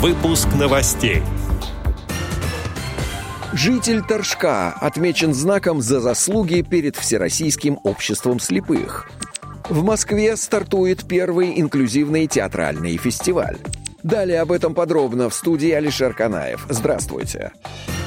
Выпуск новостей. Житель Торжка отмечен знаком за заслуги перед Всероссийским обществом слепых. В Москве стартует первый инклюзивный театральный фестиваль. Далее об этом подробно в студии Алишер Канаев. Здравствуйте. Здравствуйте.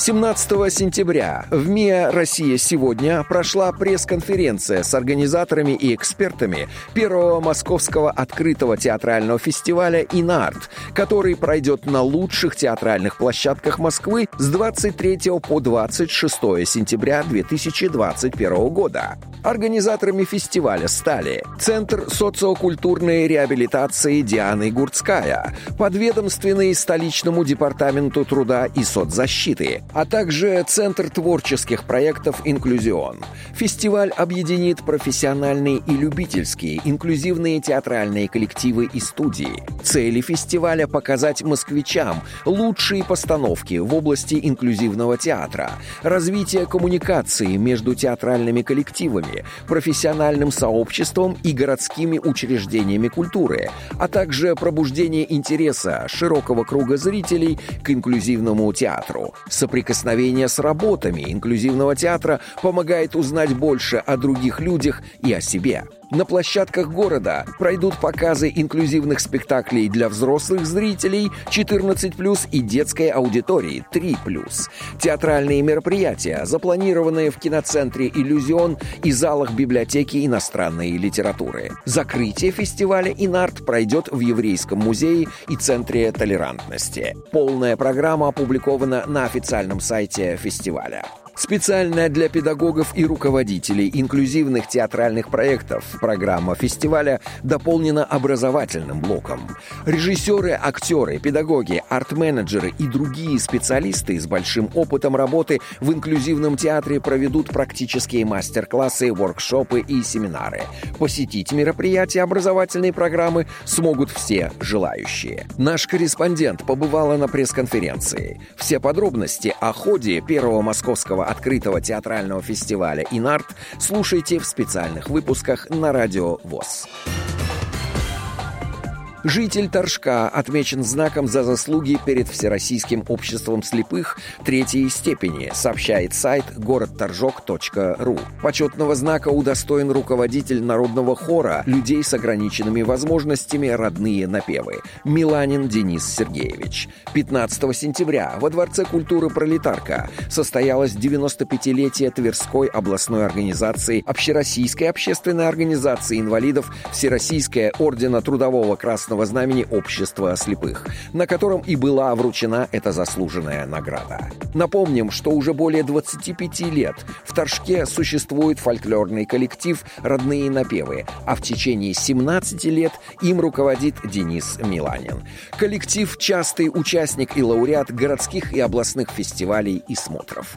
17 сентября в МИА «Россия сегодня» прошла пресс-конференция с организаторами и экспертами первого московского открытого театрального фестиваля «Инарт», который пройдет на лучших театральных площадках Москвы с 23 по 26 сентября 2021 года. Организаторами фестиваля стали Центр социокультурной реабилитации Дианы Гурцкая, подведомственный столичному департаменту труда и соцзащиты, а также Центр творческих проектов «Инклюзион». Фестиваль объединит профессиональные и любительские инклюзивные театральные коллективы и студии. Цели фестиваля – показать москвичам лучшие постановки в области инклюзивного театра, развитие коммуникации между театральными коллективами, профессиональным сообществом и городскими учреждениями культуры, а также пробуждение интереса широкого круга зрителей к инклюзивному театру. Соприкосновение с работами инклюзивного театра помогает узнать больше о других людях и о себе. На площадках города пройдут показы инклюзивных спектаклей для взрослых зрителей 14+, и детской аудитории 3+. Театральные мероприятия, запланированные в киноцентре «Иллюзион» и залах библиотеки иностранной литературы. Закрытие фестиваля «Инарт» пройдет в Еврейском музее и Центре толерантности. Полная программа опубликована на официальном сайте фестиваля. Специальная для педагогов и руководителей инклюзивных театральных проектов программа фестиваля дополнена образовательным блоком. Режиссеры, актеры, педагоги, арт-менеджеры и другие специалисты с большим опытом работы в инклюзивном театре проведут практические мастер-классы, воркшопы и семинары. Посетить мероприятия образовательной программы смогут все желающие. Наш корреспондент побывала на пресс-конференции. Все подробности о ходе первого московского открытого театрального фестиваля «Инарт» слушайте в специальных выпусках на Радио ВОЗ. Житель Торжка отмечен знаком за заслуги перед Всероссийским обществом слепых третьей степени, сообщает сайт городторжок.ру. Почетного знака удостоен руководитель народного хора людей с ограниченными возможностями «Родные напевы» Миланин Денис Сергеевич. 15 сентября во Дворце культуры «Пролетарка» состоялось 95-летие Тверской областной организации Общероссийской общественной организации инвалидов Всероссийская ордена Трудового Красного Красного Знамени Общества слепых, на котором и была вручена эта заслуженная награда. Напомним, что уже более 25 лет в Торжке существует фольклорный коллектив «Родные напевы», а в течение 17 лет им руководит Денис Миланин. Коллектив – частый участник и лауреат городских и областных фестивалей и смотров.